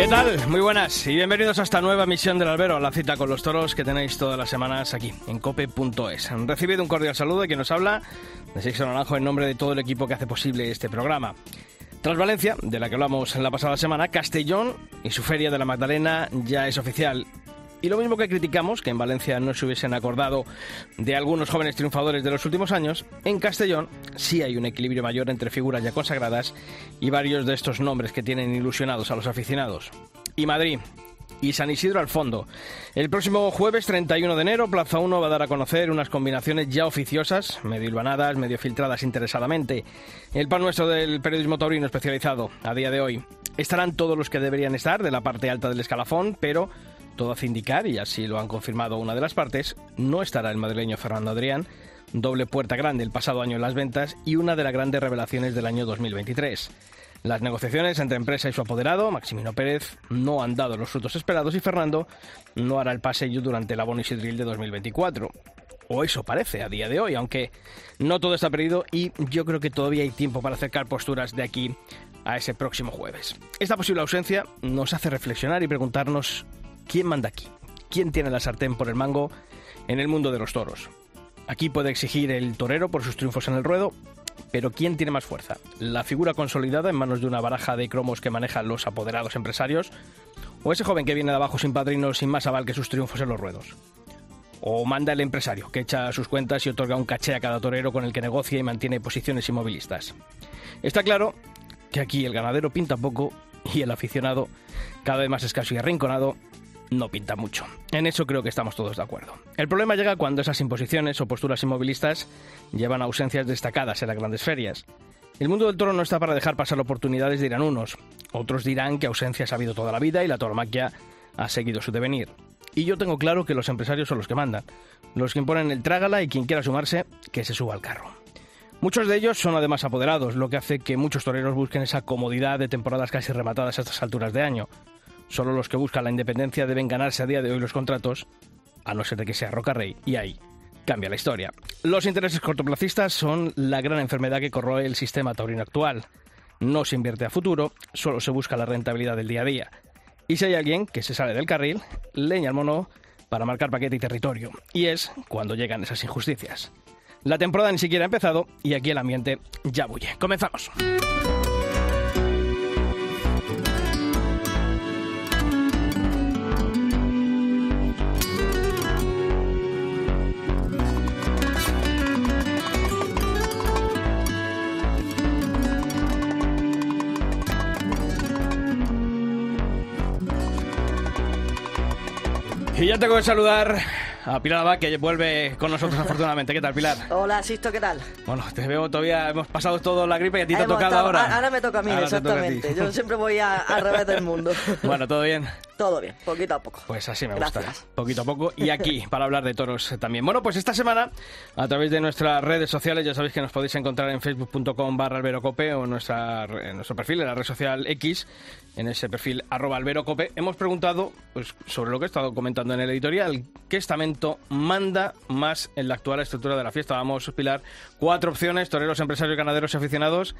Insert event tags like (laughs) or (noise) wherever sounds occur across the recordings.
¿Qué tal? Muy buenas y bienvenidos a esta nueva misión del albero, a la cita con los toros que tenéis todas las semanas aquí en cope.es. Recibido un cordial saludo de quien nos habla, de Sixto Naranjo, en nombre de todo el equipo que hace posible este programa. Tras Valencia, de la que hablamos en la pasada semana, Castellón y su Feria de la Magdalena ya es oficial. Y lo mismo que criticamos, que en Valencia no se hubiesen acordado de algunos jóvenes triunfadores de los últimos años, en Castellón sí hay un equilibrio mayor entre figuras ya consagradas y varios de estos nombres que tienen ilusionados a los aficionados. Y Madrid, y San Isidro al fondo. El próximo jueves 31 de enero, Plaza 1 va a dar a conocer unas combinaciones ya oficiosas, medio hilvanadas, medio filtradas interesadamente. El pan nuestro del periodismo taurino especializado a día de hoy. Estarán todos los que deberían estar de la parte alta del escalafón, pero todo hace indicar, y así lo han confirmado una de las partes, no estará el madrileño Fernando Adrián, doble puerta grande el pasado año en las ventas y una de las grandes revelaciones del año 2023. Las negociaciones entre empresa y su apoderado, Maximino Pérez, no han dado los frutos esperados y Fernando no hará el paseo durante el abono Isidril de 2024. O eso parece a día de hoy, aunque no todo está perdido y yo creo que todavía hay tiempo para acercar posturas de aquí a ese próximo jueves. Esta posible ausencia nos hace reflexionar y preguntarnos quién manda aquí, quién tiene la sartén por el mango en el mundo de los toros. Aquí puede exigir el torero por sus triunfos en el ruedo, pero ¿quién tiene más fuerza? ¿La figura consolidada en manos de una baraja de cromos que manejan los apoderados empresarios? ¿O ese joven que viene de abajo sin padrino, sin más aval que sus triunfos en los ruedos? ¿O manda el empresario, que echa sus cuentas y otorga un caché a cada torero con el que negocia y mantiene posiciones inmovilistas? Está claro que aquí el ganadero pinta poco y el aficionado, cada vez más escaso y arrinconado, no pinta mucho. En eso creo que estamos todos de acuerdo. El problema llega cuando esas imposiciones o posturas inmovilistas llevan a ausencias destacadas en las grandes ferias. El mundo del toro no está para dejar pasar oportunidades, dirán unos. Otros dirán que ausencias ha habido toda la vida y la tauromaquia ha seguido su devenir. Y yo tengo claro que los empresarios son los que mandan, los que imponen el trágala y quien quiera sumarse, que se suba al carro. Muchos de ellos son además apoderados, lo que hace que muchos toreros busquen esa comodidad de temporadas casi rematadas a estas alturas de año. Solo los que buscan la independencia deben ganarse a día de hoy los contratos, a no ser de que sea Roca Rey, y ahí cambia la historia. Los intereses cortoplacistas son la gran enfermedad que corroe el sistema taurino actual. No se invierte a futuro, solo se busca la rentabilidad del día a día. Y si hay alguien que se sale del carril, leña al mono para marcar paquete y territorio. Y es cuando llegan esas injusticias. La temporada ni siquiera ha empezado y aquí el ambiente ya bulle. Comenzamos. Ya tengo que saludar a Pilar Abad, que vuelve con nosotros (laughs) afortunadamente. ¿Qué tal, Pilar? Hola, Sisto, ¿qué tal? Bueno, te veo todavía, hemos pasado todo la gripe y a ti te ha tocado ahora. Ahora me toca a mí, Ahora a exactamente. Yo siempre voy a- al revés del mundo. (laughs) Bueno, ¿todo bien? Todo bien, poquito a poco. Pues así me gusta, Gracias. poquito a poco. Y aquí, (laughs) para hablar de toros eh, también. Bueno, pues esta semana, a través de nuestras redes sociales, ya sabéis que nos podéis encontrar en facebook.com barra alberocope o en, nuestra, en nuestro perfil, en la red social X, en ese perfil arroba alberocope, hemos preguntado pues, sobre lo que he estado comentando en el editorial, ¿qué estamento manda más en la actual estructura de la fiesta? Vamos a Pilar, cuatro opciones, toreros, empresarios, ganaderos y aficionados.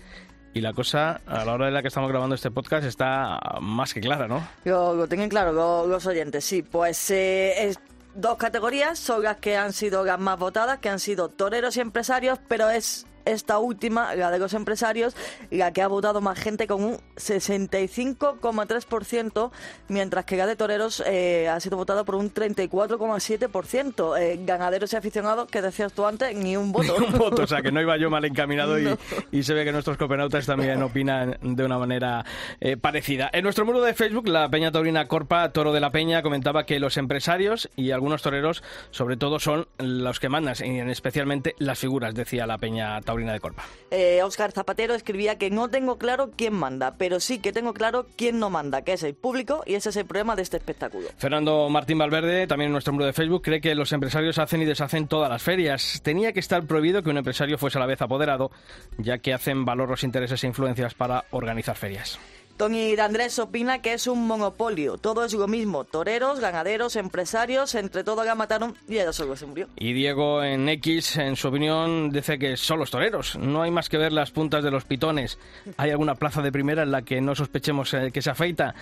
Y la cosa, a la hora de la que estamos grabando este podcast, está más que clara, ¿no? Lo, lo tengan claro lo- los oyentes, sí. Pues eh, es- dos categorías son las que han sido las más votadas, que han sido toreros y empresarios, pero es esta última, la de los empresarios, la que ha votado más gente con un 65,3%, mientras que la de toreros eh, ha sido votada por un 34,7%. Eh, ganaderos y aficionados, que decías tú antes, ni un voto. (laughs) un voto, o sea que no iba yo mal encaminado y, No. y se ve que nuestros copenautas también opinan de una manera eh, parecida. En nuestro muro de Facebook, la Peña Taurina Corpa, Toro de la Peña, comentaba que los empresarios y algunos toreros, sobre todo, son los que mandan, y en especialmente las figuras, decía la Peña Taurina De Corpa. Eh, Oscar Zapatero escribía que no tengo claro quién manda, pero sí que tengo claro quién no manda, que es el público y ese es el problema de este espectáculo. Fernando Martín Valverde, también en nuestro muro de Facebook, cree que los empresarios hacen y deshacen todas las ferias. Tenía que estar prohibido que un empresario fuese a la vez apoderado, ya que hacen valor los intereses e influencias para organizar ferias. Tony Andrés opina que es un monopolio. Todo es lo mismo. Toreros, ganaderos, empresarios, entre todo la mataron y ella solo se murió. Y Diego en X, en su opinión, dice que son los toreros. No hay más que ver las puntas de los pitones. ¿Hay alguna plaza de primera en la que no sospechemos eh, que se afeita?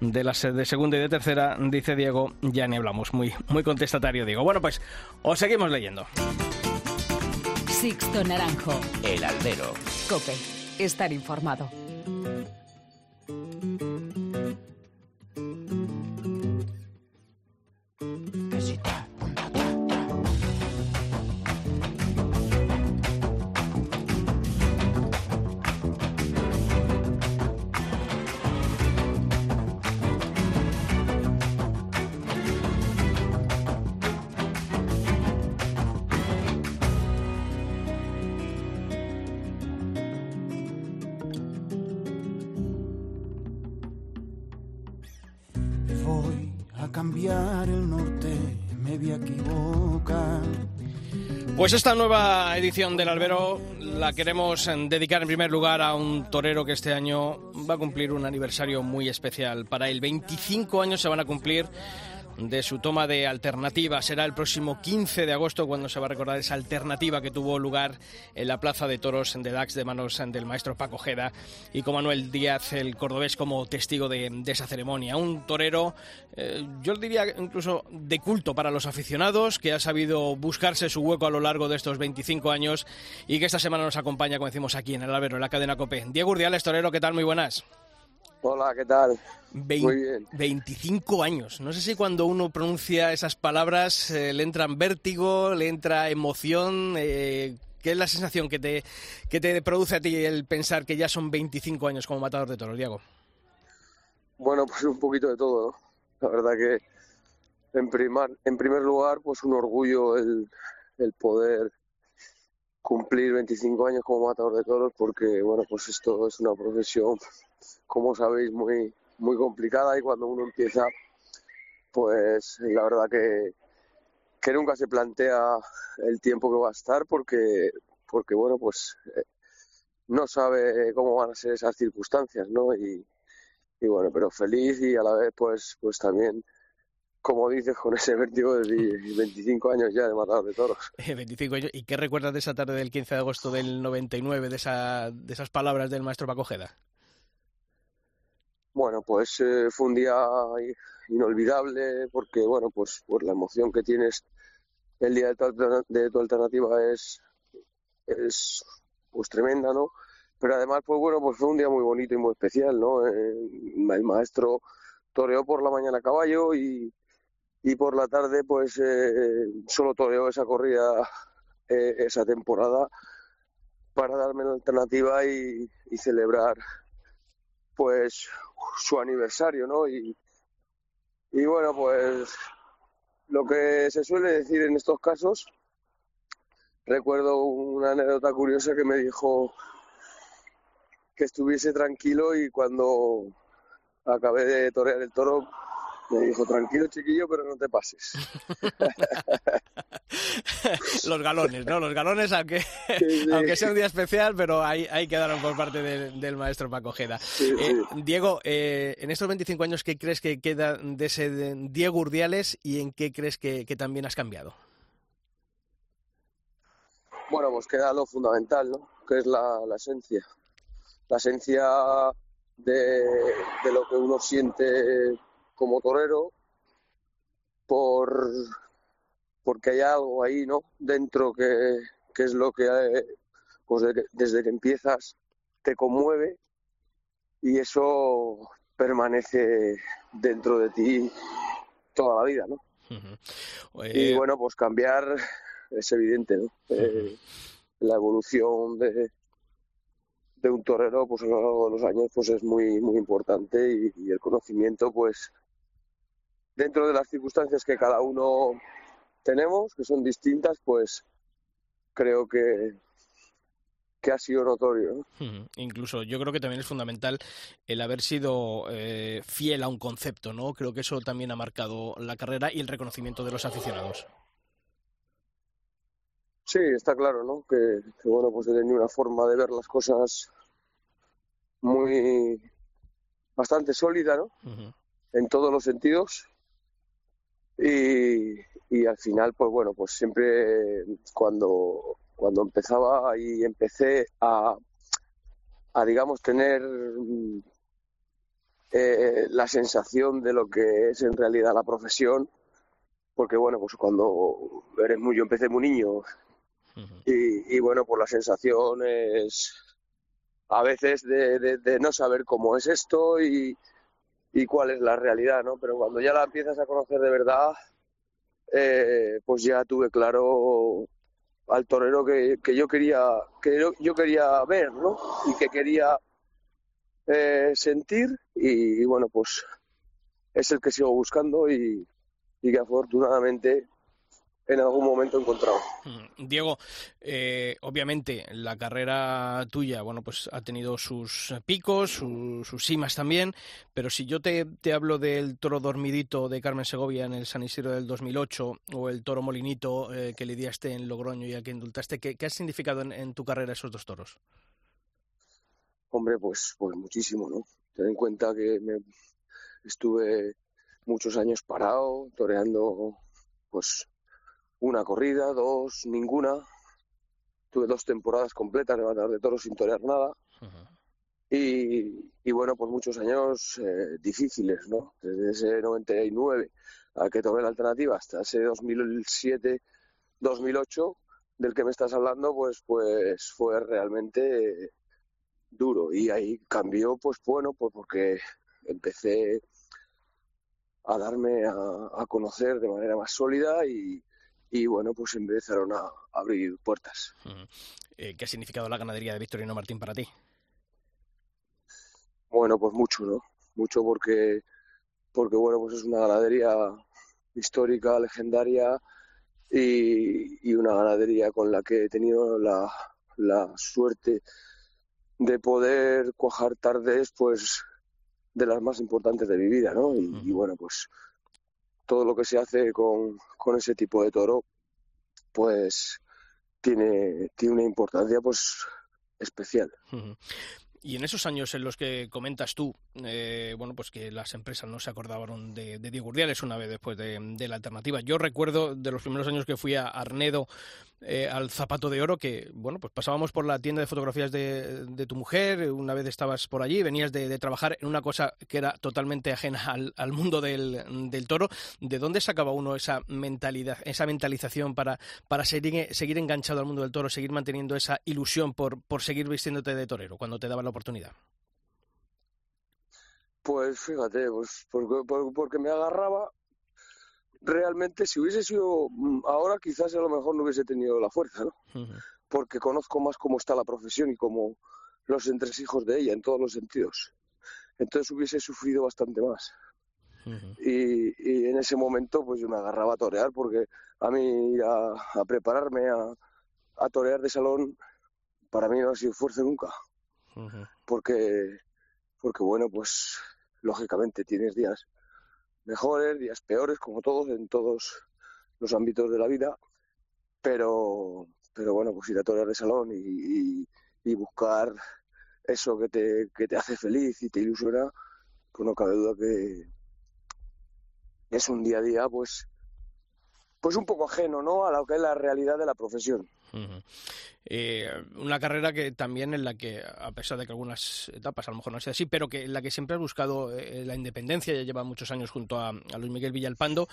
De las de segunda y de tercera, dice Diego, ya ni hablamos. Muy, muy contestatario, Diego. Bueno, pues os seguimos leyendo. Sixto Naranjo. El albero. Cope. Estar informado. Voy el norte, me. Pues esta nueva edición del Albero la queremos dedicar en primer lugar a un torero que este año va a cumplir un aniversario muy especial. Para el 25 años se van a cumplir de su toma de alternativa. Será el próximo 15 de agosto cuando se va a recordar esa alternativa que tuvo lugar en la Plaza de Toros de Dax de manos del maestro Paco Jeda y con Manuel Díaz, el cordobés, como testigo de, esa ceremonia. Un torero, eh, yo diría incluso de culto para los aficionados, que ha sabido buscarse su hueco a lo largo de estos 25 años y que esta semana nos acompaña, como decimos aquí en el Albero, en la cadena COPE. Diego Urdiales, torero, ¿qué tal? Muy buenas. Hola, ¿qué tal? Muy bien. 25 años. No sé si cuando uno pronuncia esas palabras eh, le entran vértigo, le entra emoción. Eh, ¿Qué es la sensación que te, que te produce a ti el pensar que ya son 25 años como matador de toros, Diego? Bueno, pues un poquito de todo, ¿no? La verdad que en, primar, en primer lugar, pues un orgullo el, el poder cumplir 25 años como matador de toros porque, bueno, pues esto es una profesión, como sabéis, muy, muy complicada y cuando uno empieza, pues la verdad que, que nunca se plantea el tiempo que va a estar porque, porque bueno, pues eh, no sabe cómo van a ser esas circunstancias, ¿no? Y, y bueno, pero feliz y a la vez pues pues también como dices con ese vértigo de di- 25 años ya de matador de toros. (laughs) Eh, 25 años. ¿Y qué recuerdas de esa tarde del 15 de agosto del 99, de, esa, de esas palabras del maestro Paco Jeda? Bueno, pues eh, fue un día inolvidable porque bueno, pues por la emoción que tienes el día de tu, de tu alternativa es es pues tremenda, ¿no? Pero además pues bueno, pues fue un día muy bonito y muy especial, ¿no? Eh, el maestro toreó por la mañana a caballo y y por la tarde pues eh, solo toreó esa corrida eh, esa temporada para darme la alternativa y, celebrar pues su aniversario, ¿no? Y, y bueno, pues lo que se suele decir en estos casos, recuerdo una anécdota curiosa que me dijo que estuviese tranquilo y cuando acabé de torear el toro me dijo, tranquilo chiquillo, pero no te pases. (laughs) Los galones, ¿no? Los galones, aunque, Sí, sí. aunque sea un día especial, pero ahí, ahí quedaron por parte del, del maestro Paco Jeda. Sí, Eh. Diego, eh, en estos 25 años, ¿qué crees que queda de ese de Diego Urdiales y en qué crees que, que también has cambiado? Bueno, pues queda lo fundamental, ¿no? Que es la, la esencia. La esencia de, de lo que uno siente como torero por porque hay algo ahí, ¿no? Dentro que, que es lo que pues de- desde que empiezas te conmueve y eso permanece dentro de ti toda la vida, ¿no? Y Eh, bueno, pues cambiar es evidente, ¿no? Eh, la evolución de, de un torero, pues a lo largo de los años, pues es muy, muy importante y, y el conocimiento, pues dentro de las circunstancias que cada uno tenemos, que son distintas, pues creo que, que ha sido notorio. Incluso yo creo que también es fundamental el haber sido eh, fiel a un concepto, ¿no? Creo que eso también ha marcado la carrera y el reconocimiento de los aficionados. Sí, está claro, ¿no? Que, bueno, pues he tenido una forma de ver las cosas muy bastante sólida, ¿no? En todos los sentidos. Y, y al final, pues bueno, pues siempre cuando cuando empezaba y empecé a, a digamos, tener eh, la sensación de lo que es en realidad la profesión, porque bueno, pues cuando eres muy, yo empecé muy niño y, bueno, pues la sensación es a veces de, de, no saber cómo es esto y, y, cuál es la realidad, ¿no? Pero cuando ya la empiezas a conocer de verdad, eh, pues ya tuve claro al torero que, que yo quería que yo, quería ver ¿no? y que quería eh, sentir y, bueno pues es el que sigo buscando y, y que afortunadamente en algún momento encontrado. Mm, Diego, eh, obviamente la carrera tuya, bueno, pues ha tenido sus picos, sus cimas también, pero si yo te, te, hablo del toro dormidito de Carmen Segovia en el San Isidro del 2008 o el toro molinito eh, que lidiaste en Logroño y al que indultaste, ¿qué, qué ha significado en, tu carrera esos dos toros? Hombre, pues, pues muchísimo, ¿no? Ten en cuenta que me estuve muchos años parado, toreando, pues una corrida, dos, ninguna. Tuve dos temporadas completas de de toros sin torear nada. y, y, bueno, pues muchos años eh, difíciles, ¿no? Desde ese 99 al que tomé la alternativa hasta ese 2007, 2008 del que me estás hablando, pues, pues fue realmente duro. Y ahí cambió, pues bueno, pues porque empecé a darme a, a conocer de manera más sólida y, y bueno, pues empezaron a abrir puertas. Eh, ¿Qué ha significado la ganadería de Victorino Martín para ti? Bueno, pues mucho, ¿no? Mucho porque, porque bueno, pues es una ganadería histórica, legendaria y, y una ganadería con la que he tenido la, la suerte de poder cuajar tardes, pues de las más importantes de mi vida, ¿no? y bueno, pues todo lo que se hace con, con ese tipo de toro, pues tiene, tiene una importancia pues especial. Y en esos años en los que comentas tú, eh, bueno, pues que las empresas no se acordaban de, de Diego Urdiales una vez después de, la alternativa. Yo recuerdo de los primeros años que fui a Arnedo eh, al Zapato de Oro, que, bueno, pues pasábamos por la tienda de fotografías de, tu mujer, una vez estabas por allí, venías de, trabajar en una cosa que era totalmente ajena al, mundo del, del, toro. ¿De dónde sacaba uno esa mentalidad, esa mentalización para, para seguir, seguir enganchado al mundo del toro, seguir manteniendo esa ilusión por, por seguir vistiéndote de torero cuando te daban la oportunidad? Pues fíjate, pues porque, me agarraba. Realmente, si hubiese sido mm, ahora, quizás a lo mejor no hubiese tenido la fuerza, ¿no? Porque conozco más cómo está la profesión y cómo los entresijos de ella en todos los sentidos. Entonces hubiese sufrido bastante más. y, en ese momento, pues yo me agarraba a torear porque a mí ir a, prepararme a, a torear de salón, para mí no ha sido fuerza nunca porque, porque bueno, pues lógicamente tienes días mejores, días peores, como todos, en todos los ámbitos de la vida, pero, pero bueno, pues ir a torear de salón y, y, buscar eso que te, que te hace feliz y te ilusiona, pues no cabe duda que es un día a día, pues, pues un poco ajeno, ¿no? A lo que es la realidad de la profesión. Eh, una carrera que también en la que, a pesar de que algunas etapas a lo mejor no sea así, pero que en la que siempre has buscado eh, la independencia, ya lleva muchos años junto a, Luis Miguel Villalpando,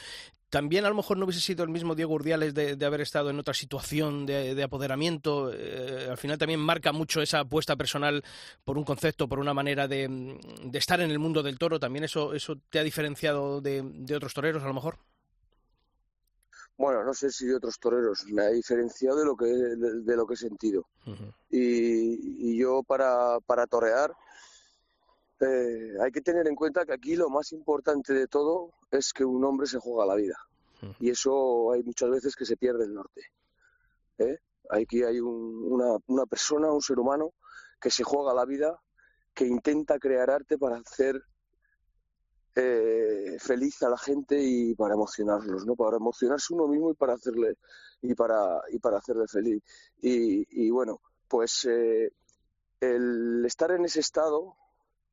también a lo mejor no hubiese sido el mismo Diego Urdiales de, haber estado en otra situación de, apoderamiento. Eh, al final también marca mucho esa apuesta personal por un concepto, por una manera de, estar en el mundo del toro. ¿También eso, eso te ha diferenciado de otros toreros a lo mejor? Bueno, no sé si de otros toreros, me ha diferenciado de lo que, de, lo que he sentido. y, y, yo para, para torear eh, hay que tener en cuenta que aquí lo más importante de todo es que un hombre se juega la vida. Y eso hay muchas veces que se pierde el norte. ¿eh? Aquí hay una, una persona, un ser humano que se juega la vida, que intenta crear arte para hacer eh, feliz a la gente y para emocionarlos, ¿no? Para emocionarse uno mismo y para hacerle y para y para hacerle feliz. Y, bueno, pues eh, el estar en ese estado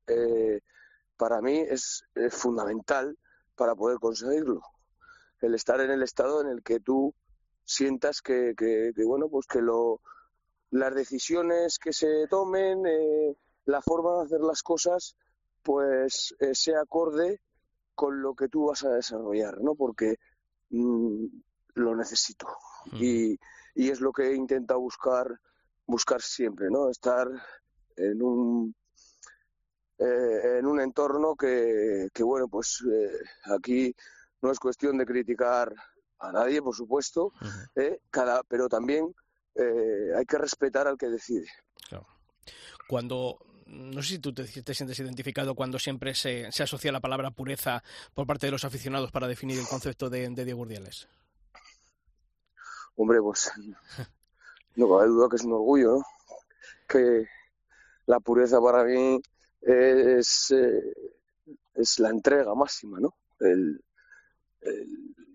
eh, para mí es, fundamental para poder conseguirlo. El estar en el estado en el que tú sientas que, que, bueno, pues que lo, las decisiones que se tomen, eh, la forma de hacer las cosas, pues eh, sea acorde con lo que tú vas a desarrollar, ¿no? Porque mm, lo necesito. Y, y, es lo que he intentado buscar, buscar siempre, ¿no? Estar en un eh, en un entorno que, que bueno, pues eh, aquí no es cuestión de criticar a nadie, por supuesto, eh, cada, pero también hay que respetar al que decide. Cuando no sé si tú te, sientes identificado cuando siempre se, se, asocia la palabra pureza por parte de los aficionados para definir el concepto de, Diego Urdiales. Hombre, pues no cabe duda que es un orgullo, ¿no? Que la pureza para mí es, eh, es la entrega máxima, ¿no? El,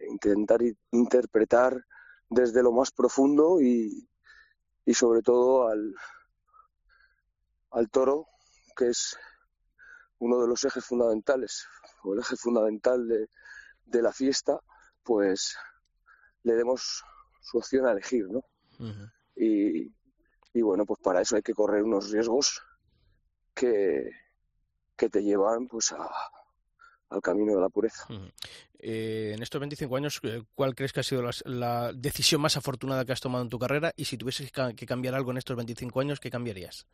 intentar interpretar desde lo más profundo y, y sobre todo al, al toro, que es uno de los ejes fundamentales, o el eje fundamental de, de la fiesta, pues le demos su opción a elegir, ¿no? y, y bueno, pues para eso hay que correr unos riesgos que, que te llevan pues a, al camino de la pureza. Eh, en estos 25 años, eh, ¿cuál crees que ha sido la, decisión más afortunada que has tomado en tu carrera? Y si tuvieses que cambiar algo en estos 25 años, ¿qué cambiarías?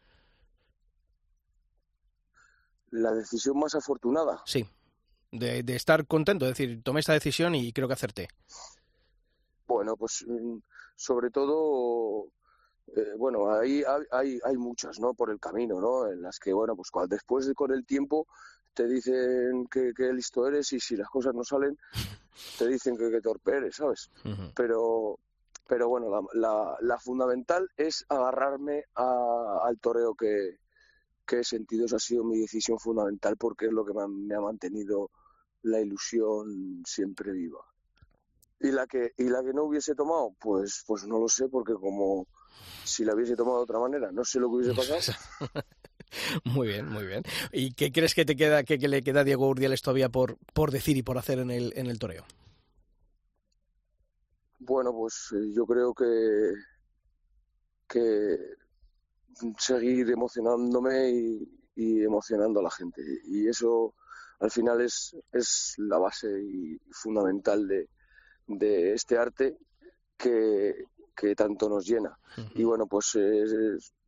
¿La decisión más afortunada? Sí, de, de estar contento, es decir, tomé esta decisión y creo que acerté. Bueno, pues mm, sobre todo eh, bueno, ahí hay, hay, muchas, ¿no? Por el camino, ¿no? En las que, bueno, pues después de, con el tiempo te dicen que, listo eres y si las cosas no salen, (laughs) te dicen que, que torpe eres, ¿sabes? Pero pero bueno, la, la, fundamental es agarrarme al toreo que, que he sentido. Esa ha sido mi decisión fundamental porque es lo que me ha mantenido la ilusión siempre viva. Y la que y la que no hubiese tomado, pues pues no lo sé porque como si la hubiese tomado de otra manera. No sé lo que hubiese pasado. (laughs) Muy bien, muy bien. ¿Y qué crees que te queda, que, le queda a Diego Urdiales todavía por, por decir y por hacer en el, en el toreo? Bueno, pues eh, yo creo que, que seguir emocionándome y, emocionando a la gente. Y eso al final es, es la base y fundamental de, de este arte que, que tanto nos llena. Y bueno, pues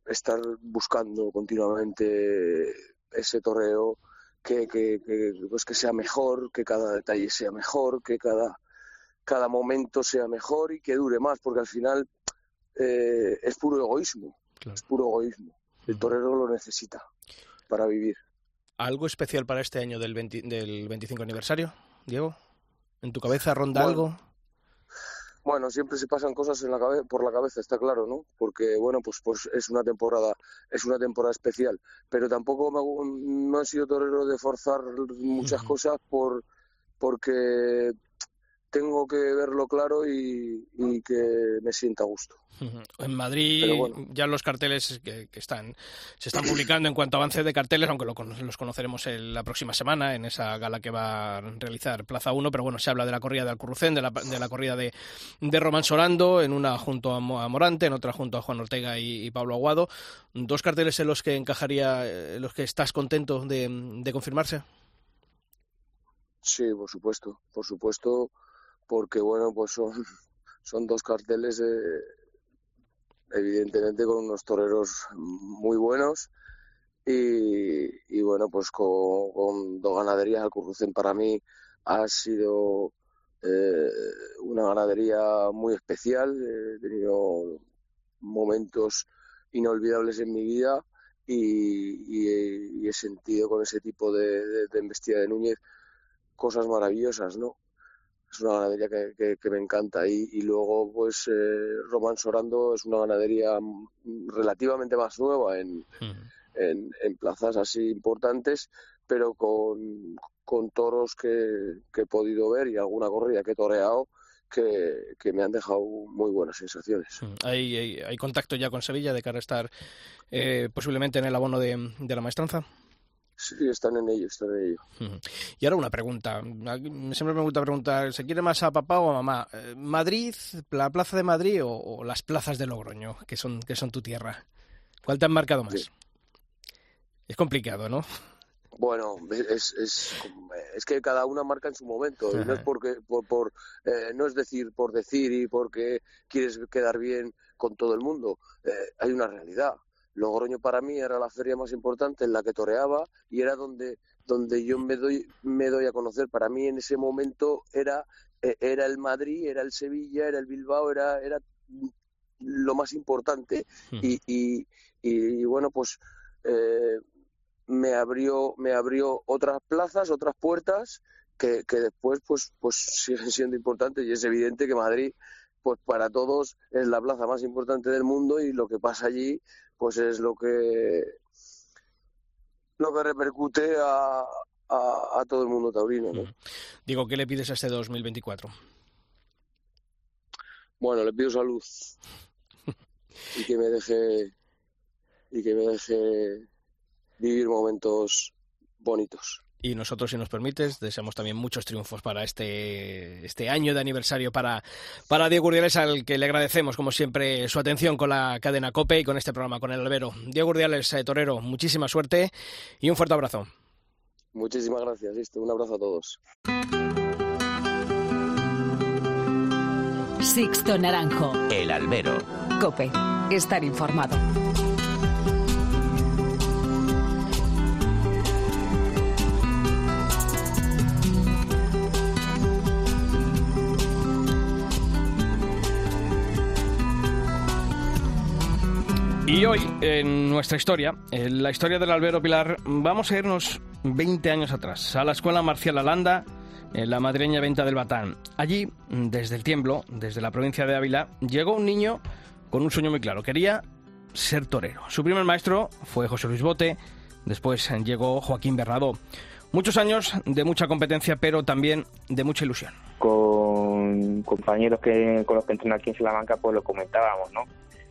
estar buscando continuamente ese torreo que, que, pues que sea mejor, que cada detalle sea mejor, que cada, cada momento sea mejor y que dure más, porque al final eh, es puro egoísmo, es puro egoísmo. El torero lo necesita para vivir. ¿Algo especial para este año del, del 25 aniversario, Diego? ¿En tu cabeza ronda algo? Bueno, siempre se pasan cosas en la por la cabeza, está claro, ¿no? Porque bueno, pues pues es una temporada es una temporada especial, pero tampoco me, no he sido torero de forzar muchas cosas por porque tengo que verlo claro y, que me sienta a gusto. (laughs) En Madrid ya los carteles que, están se están publicando en cuanto a avance de carteles, aunque los conoceremos la próxima semana en esa gala que va a realizar Plaza 1, pero bueno, se habla de la corrida de Alcurrucén, de la, de la corrida de, de Román Sorando, en una junto a, Morante, en otra junto a Juan Ortega y, Pablo Aguado. Dos carteles en los que encajaría, en los que estás contento de, de confirmarse. Sí, por supuesto, por supuesto porque bueno, pues son, (laughs) son dos carteles evidentemente con unos toreros muy buenos y, bueno, pues con, dos ganaderías, Alcurrucén para mí ha sido eh, una ganadería muy especial, he tenido momentos inolvidables en mi vida y, he sentido con ese tipo de, de embestida de Núñez cosas maravillosas, ¿no? Es una ganadería que, que, me encanta. Y, y luego, pues, eh, Román Sorando es una ganadería relativamente más nueva en, en, en, plazas así importantes, pero con, con toros que, que, he podido ver y alguna corrida que he toreado. Que, que, me han dejado muy buenas sensaciones. ¿Hay, hay, hay contacto ya con Sevilla de cara a estar eh, posiblemente en el abono de, de la maestranza? Sí, están en ello, están en ello. Y ahora una pregunta. Siempre me gusta preguntar, ¿se quiere más a papá o a mamá? Eh, ¿Madrid, la plaza de Madrid o, o, las plazas de Logroño, que son, que son tu tierra? ¿Cuál te han marcado más? Sí. Es complicado, ¿no? Bueno, es, es, es, que cada una marca en su momento. Y no es porque, por, por eh, no es decir por decir y porque quieres quedar bien con todo el mundo. Eh, hay una realidad. Logroño para mí era la feria más importante en la que toreaba y era donde, donde yo me doy, me doy a conocer. Para mí en ese momento era, eh, era el Madrid, era el Sevilla, era el Bilbao, era, era lo más importante. Y, y, y, bueno, pues eh, me abrió, me abrió otras plazas, otras puertas que, que después pues, pues siguen siendo importantes y es evidente que Madrid pues para todos es la plaza más importante del mundo y lo que pasa allí pues es lo que lo que repercute a, a, a todo el mundo taurino. ¿no? Digo, ¿qué le pides a este 2024? Bueno, le pido salud (laughs) y que me deje y que me deje vivir momentos bonitos. Y nosotros, si nos permites, deseamos también muchos triunfos para este, este año de aniversario para, para Diego Urdiales, al que le agradecemos, como siempre, su atención con la cadena COPE y con este programa, con el albero. Diego Urdiales, eh, torero, muchísima suerte y un fuerte abrazo. Muchísimas gracias, listo. Un abrazo a todos. Sixto Naranjo. El albero. COPE. Estar informado. Y hoy, en nuestra historia, en la historia del albero Pilar, vamos a irnos 20 años atrás, a la Escuela Marcial Alanda, en la madrileña Venta del Batán. Allí, desde el tiemblo, desde la provincia de Ávila, llegó un niño con un sueño muy claro. Quería ser torero. Su primer maestro fue José Luis Bote, después llegó Joaquín Bernadó. Muchos años de mucha competencia, pero también de mucha ilusión. Con compañeros que, con los que entreno aquí en Salamanca, pues lo comentábamos, ¿no?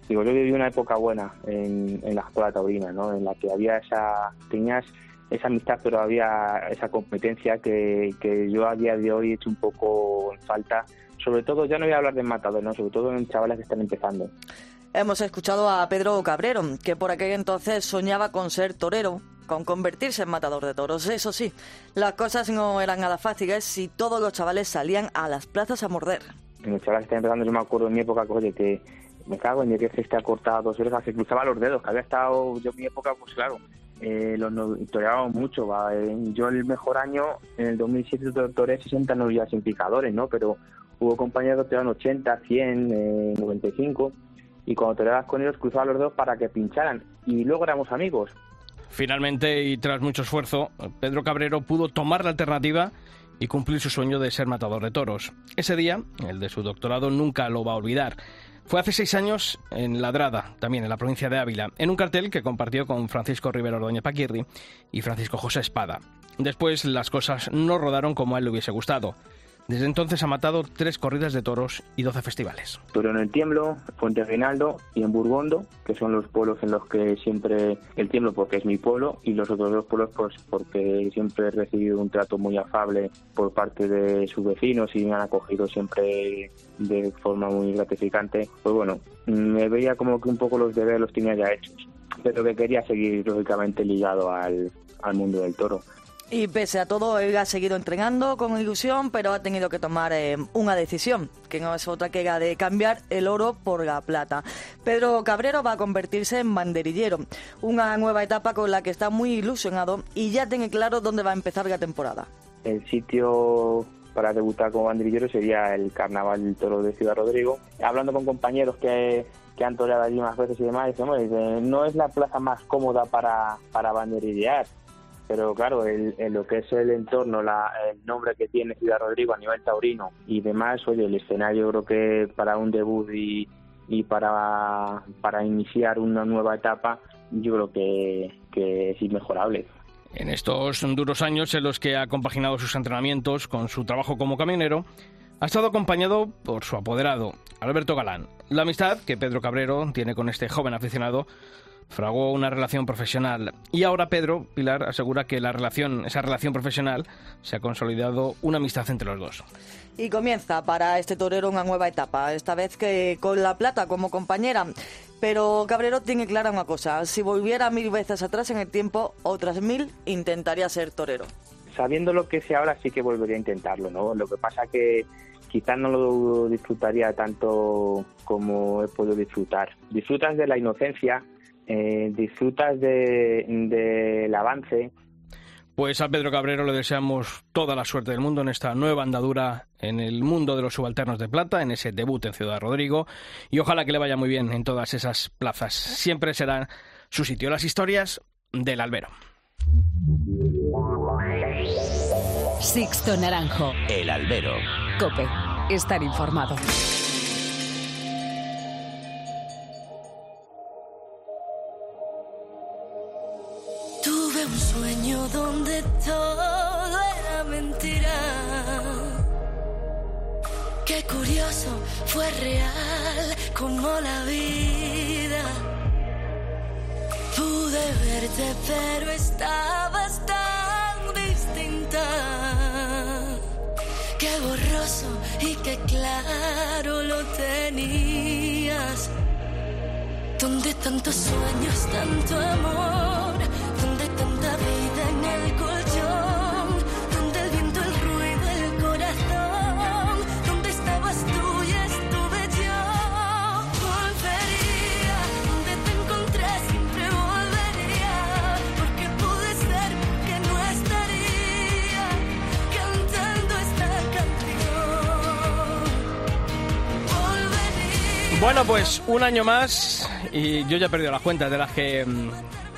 Digo, yo viví una época buena en, en, la escuela taurina, ¿no? En la que había esa, tenías esa amistad, pero había esa competencia que, que yo a día de hoy he hecho un poco en falta. Sobre todo, ya no voy a hablar de matador, ¿no? Sobre todo en chavales que están empezando. Hemos escuchado a Pedro Cabrero, que por aquel entonces soñaba con ser torero, con convertirse en matador de toros. Eso sí, las cosas no eran nada fáciles si todos los chavales salían a las plazas a morder. En los chavales que están empezando, yo me acuerdo en mi época, oye, que me cago en el que este ha cortado dos orejas, se cruzaba los dedos, que había estado, yo en mi época, pues claro, eh, los toreábamos mucho. ¿va? Yo el mejor año, en el 2007, toré 60 novillas sin picadores, ¿no? Pero hubo compañeros que toreaban 80, 100, eh, 95, y cuando toreabas con ellos cruzaba los dedos para que pincharan, y luego éramos amigos. Finalmente, y tras mucho esfuerzo, Pedro Cabrero pudo tomar la alternativa y cumplir su sueño de ser matador de toros. Ese día, el de su doctorado, nunca lo va a olvidar. Fue hace seis años en Ladrada, también en la provincia de Ávila, en un cartel que compartió con Francisco Rivero Ordóñez Paquirri y Francisco José Espada. Después las cosas no rodaron como a él le hubiese gustado. Desde entonces ha matado tres corridas de toros y doce festivales. Toro en el Tiemblo, Fuente Reinaldo y en Burgondo, que son los pueblos en los que siempre el Tiemblo porque es mi pueblo y los otros dos pueblos pues porque siempre he recibido un trato muy afable por parte de sus vecinos y me han acogido siempre de forma muy gratificante. Pues bueno, me veía como que un poco los deberes los tenía ya hechos, pero que quería seguir lógicamente ligado al, al mundo del toro. Y pese a todo, él ha seguido entrenando con ilusión, pero ha tenido que tomar eh, una decisión, que no es otra que la de cambiar el oro por la plata. Pedro Cabrero va a convertirse en banderillero, una nueva etapa con la que está muy ilusionado y ya tiene claro dónde va a empezar la temporada. El sitio para debutar como banderillero sería el Carnaval del Toro de Ciudad Rodrigo. Hablando con compañeros que, que han toreado allí más veces y demás, dicen, no es la plaza más cómoda para, para banderillear pero claro, el, en lo que es el entorno, la, el nombre que tiene Ciudad Rodrigo a nivel taurino y demás, oye, el escenario creo que para un debut y, y para, para iniciar una nueva etapa, yo creo que, que es inmejorable. En estos duros años en los que ha compaginado sus entrenamientos con su trabajo como camionero, ha estado acompañado por su apoderado, Alberto Galán. La amistad que Pedro Cabrero tiene con este joven aficionado fraguó una relación profesional y ahora Pedro Pilar asegura que la relación, esa relación profesional se ha consolidado una amistad entre los dos. Y comienza para este torero una nueva etapa, esta vez que con La Plata como compañera. Pero Cabrero tiene clara una cosa, si volviera mil veces atrás en el tiempo, otras mil intentaría ser torero. Sabiendo lo que sé ahora sí que volvería a intentarlo, ¿no? Lo que pasa que quizás no lo disfrutaría tanto como he podido disfrutar. Disfrutas de la inocencia, eh, disfrutas del de, avance. Pues a Pedro Cabrero le deseamos toda la suerte del mundo en esta nueva andadura en el mundo de los subalternos de plata, en ese debut en Ciudad Rodrigo, y ojalá que le vaya muy bien en todas esas plazas. Siempre será su sitio. Las historias del albero. Sixto Naranjo. El albero. Cope. Estar informado. Donde todo era mentira. Qué curioso, fue real como la vida. Pude verte, pero estabas tan distinta. Qué borroso y qué claro lo tenías. Donde tantos sueños, tanto amor, Bueno, pues un año más y yo ya he perdido las cuentas de las que mm,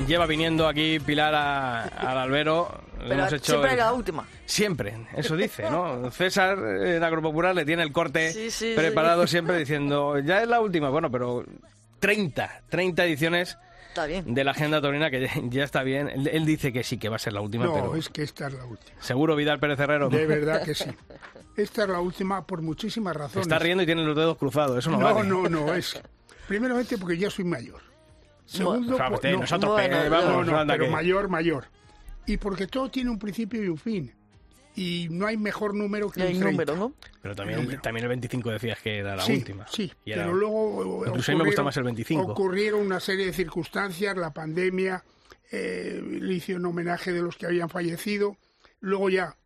lleva viniendo aquí Pilar a- al albero. Le Pero hemos hecho siempre el- la última. Siempre, eso dice, ¿no? (laughs) César en Agropopular le tiene el corte Sí, sí, preparado sí. siempre diciendo, ya es la última, bueno, pero 30, 30 ediciones Está bien. de la agenda taurina que ya, (laughs) ya está bien. Él, él dice que sí, que va a ser la última, No, pero es que esta es la última. seguro Vidal Pérez Herrero De verdad que sí. (laughs) Esta es la última por muchísimas razones. está riendo y tiene los dedos cruzados, eso no, No, vale. no, no, es. Primeramente porque ya soy mayor. Segundo, O sea, por- usted, no, nosotros, bueno, no, vamos, no, pero que- mayor, mayor. Y porque todo tiene un principio y un fin. Y no hay mejor número que un 30. número, ¿no? Pero también, número. también el 25 decías que era la sí, última. Sí, Y era- pero luego Incluso a mí me gusta ocurrieron- más el 25. Ocurrieron una serie de circunstancias, la pandemia, eh, le hice un homenaje de los que habían fallecido. Luego ya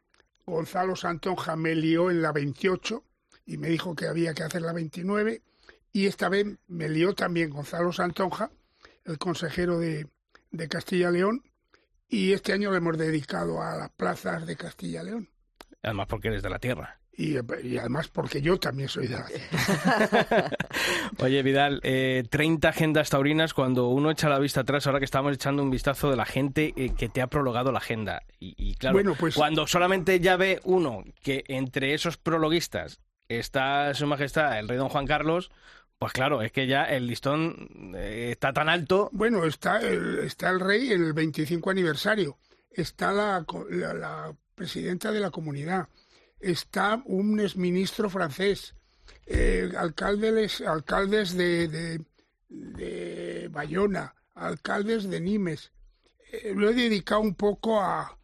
Gonzalo Santonja me lió en la 28 y me dijo que había que hacer la 29. Y esta vez me lió también Gonzalo Santonja, el consejero de, de Castilla-León. Y este año le hemos dedicado a las plazas de Castilla-León. Además porque eres de la tierra. Y, y además porque yo también soy de la tierra. (laughs) Oye, Vidal, eh, 30 agendas taurinas cuando uno echa la vista atrás, ahora que estamos echando un vistazo de la gente eh, que te ha prologado la agenda. Y, y claro, Bueno, pues- cuando solamente ya ve uno que entre esos prologuistas está Su Majestad el Rey Don Juan Carlos, pues claro, es que ya el listón eh, está tan alto. Bueno, está el, está el rey en el 25 aniversario, está la, co- la- la presidenta de la comunidad, está un exministro francés, eh, alcaldes, alcaldes de, de, de Bayona, alcaldes de Nimes. Eh, lo he dedicado un poco a,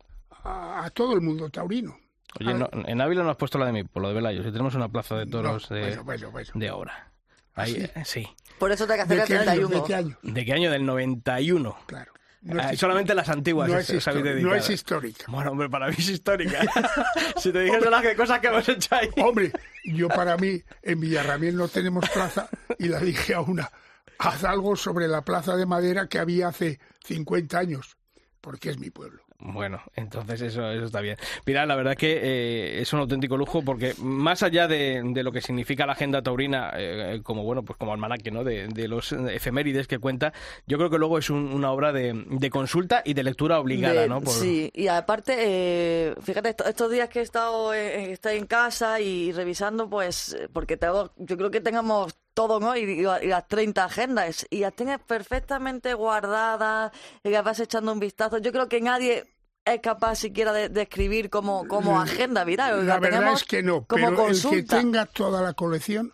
a, a todo el mundo taurino. Oye, no- en Ávila no has puesto la de mi pueblo, de Velayos, y tenemos una plaza de toros No, de, bueno, bueno, bueno. de obra. Ahí, ¿Sí? eh. Por eso te hay que hacer ¿De el qué año? 31. ¿De qué año? ¿De qué año? Del 91. Claro. No Ah, solamente las antiguas no es histórica, no es histórica. Bueno, hombre, para mí es histórica. (laughs) (laughs) si te dijese las cosas que hemos hecho ahí. Hombre, yo para mí en Villarramiel no tenemos plaza y la dije a una, haz algo sobre la plaza de madera que había hace 50 años, porque es mi pueblo. Bueno, entonces eso, eso está bien. Mira, la verdad es que eh, es un auténtico lujo porque más allá de, de lo que significa la agenda taurina eh, como bueno, pues como almanaque, ¿no? De, de, los efemérides que cuenta, yo creo que luego es un, una obra de, de, consulta y de lectura obligada, ¿no? Por... Sí, y aparte, eh, fíjate, estos días que he estado en, estoy en casa y revisando, pues, porque tengo, yo creo que tengamos todo, ¿no? Y, y, las 30 agendas. Y las tienes perfectamente guardadas, y las vas echando un vistazo. Yo creo que nadie es capaz siquiera de, de escribir como, como agenda viral. La, la verdad es que no, pero consulta. el que tenga toda la colección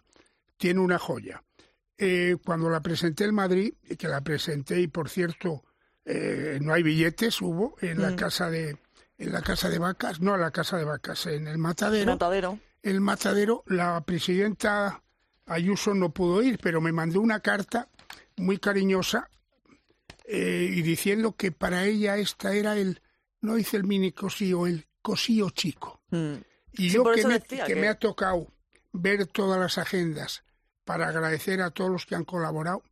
tiene una joya. Eh, cuando la presenté en Madrid, que la presenté y por cierto eh, no hay billetes, hubo en mm. la casa de en la casa de vacas, no en la casa de vacas, en el matadero. El matadero. El matadero, la presidenta Ayuso no pudo ir, pero me mandó una carta muy cariñosa eh, y diciendo que para ella esta era el, no hice el mini cosío, el cosío chico. Mm. Y sí, yo que, me, que... que me ha tocado ver todas las agendas para agradecer a todos los que han colaborado,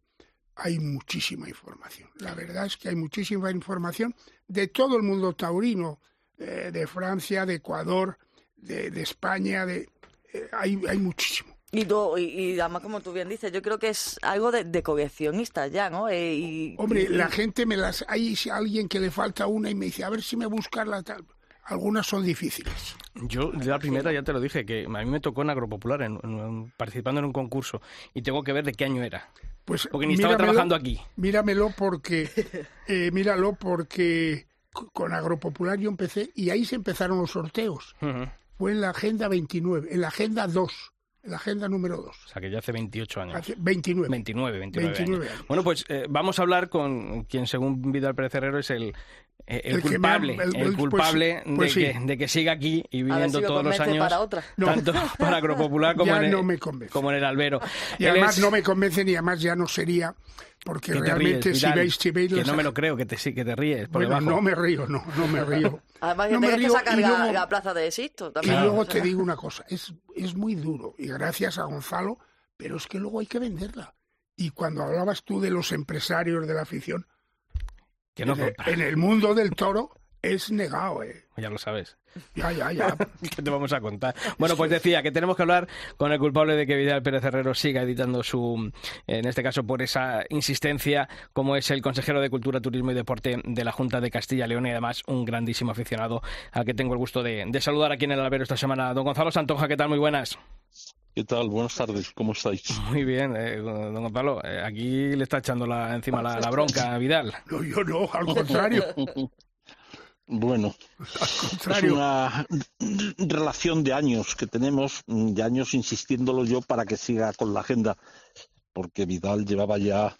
hay muchísima información. La verdad es que hay muchísima información de todo el mundo taurino, eh, de Francia, de Ecuador, de, de España, de, eh, hay, hay muchísimo. Y, tú, y, y, además, como tú bien dices, yo creo que es algo de, de coleccionistas ya, ¿no? Eh, y, Hombre, y, la gente me las... Hay alguien que le falta una y me dice, a ver si me buscas la tal... Algunas son difíciles. Yo, de la primera, ya te lo dije, que a mí me tocó en Agropopular, en, en, participando en un concurso, y tengo que ver de qué año era. Pues porque ni estaba trabajando aquí. Míramelo porque, eh, míralo porque con Agropopular yo empecé y ahí se empezaron los sorteos. Uh -huh. Fue en la Agenda 29, en la Agenda 2 la agenda número 2. O sea, que ya hace 28 años. Hace 29. 29, 29, 29 años. años. Bueno, pues eh, vamos a hablar con quien, según Vidal Pérez Herrero, es el, el, el culpable, ha, el, el, culpable pues, pues sí. de, que, de, que, siga aquí y viviendo si todos los años. Para otra. No. Tanto (laughs) para Agropopular como, en el, no me convence. como en el albero. Y Él además es... no me convence ni además ya no sería porque que realmente ríes, si veis si veis que las... no me lo creo que te sí que te ríes por bueno, debajo. no me río no no me río (laughs) además no me río, que sacar y luego, la, plaza de Existo también. y luego te (laughs) digo una cosa es es muy duro y gracias a Gonzalo pero es que luego hay que venderla y cuando hablabas tú de los empresarios de la afición que no en, en el mundo del toro es negado, ¿eh? Ya lo sabes. Ya, ya, ya. (laughs) ¿Qué te vamos a contar? Bueno, pues decía que tenemos que hablar con el culpable de que Vidal Pérez Herrero siga editando su, en este caso por esa insistencia, como es el consejero de Cultura, Turismo y Deporte de la Junta de Castilla y León y además un grandísimo aficionado al que tengo el gusto de, de saludar aquí en el albero esta semana. Don Gonzalo Santoja, ¿qué tal? Muy buenas. ¿Qué tal? Buenas tardes, ¿cómo estáis? (laughs) Muy bien, eh, don Gonzalo. Eh, aquí le está echando la, encima la, la bronca a Vidal. No, yo no, al contrario. (laughs) Bueno, es una relación de años que tenemos, de años insistiéndolo yo para que siga con la agenda, porque Vidal llevaba ya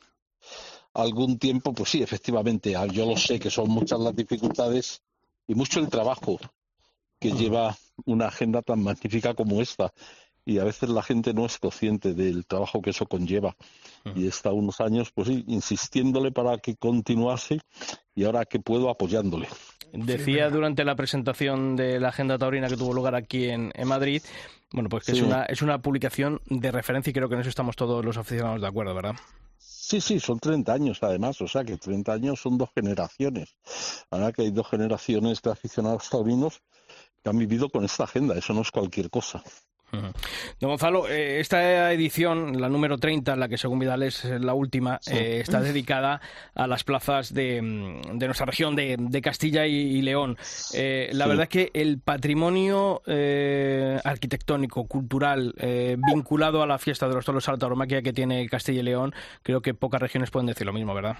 algún tiempo, pues sí, efectivamente, yo lo sé que son muchas las dificultades y mucho el trabajo que lleva una agenda tan magnífica como esta. Y a veces la gente no es consciente del trabajo que eso conlleva. Y está unos años, pues sí, insistiéndole para que continuase y ahora que puedo apoyándole. Decía sí, durante la presentación de la agenda taurina que tuvo lugar aquí en, en Madrid, bueno, pues que sí. es, una, es una publicación de referencia y creo que en eso estamos todos los aficionados de acuerdo, ¿verdad? Sí, sí, son 30 años además, o sea que 30 años son dos generaciones. Ahora que hay dos generaciones de aficionados taurinos que han vivido con esta agenda, eso no es cualquier cosa. Don Gonzalo, eh, esta edición, la número 30, la que según Vidal es la última, sí. eh, está dedicada a las plazas de, de nuestra región de, de Castilla y, y León. Eh, la sí. verdad es que el patrimonio eh, arquitectónico, cultural, eh, vinculado a la fiesta de los toros a la tauromaquia que tiene Castilla y León, creo que pocas regiones pueden decir lo mismo, ¿verdad?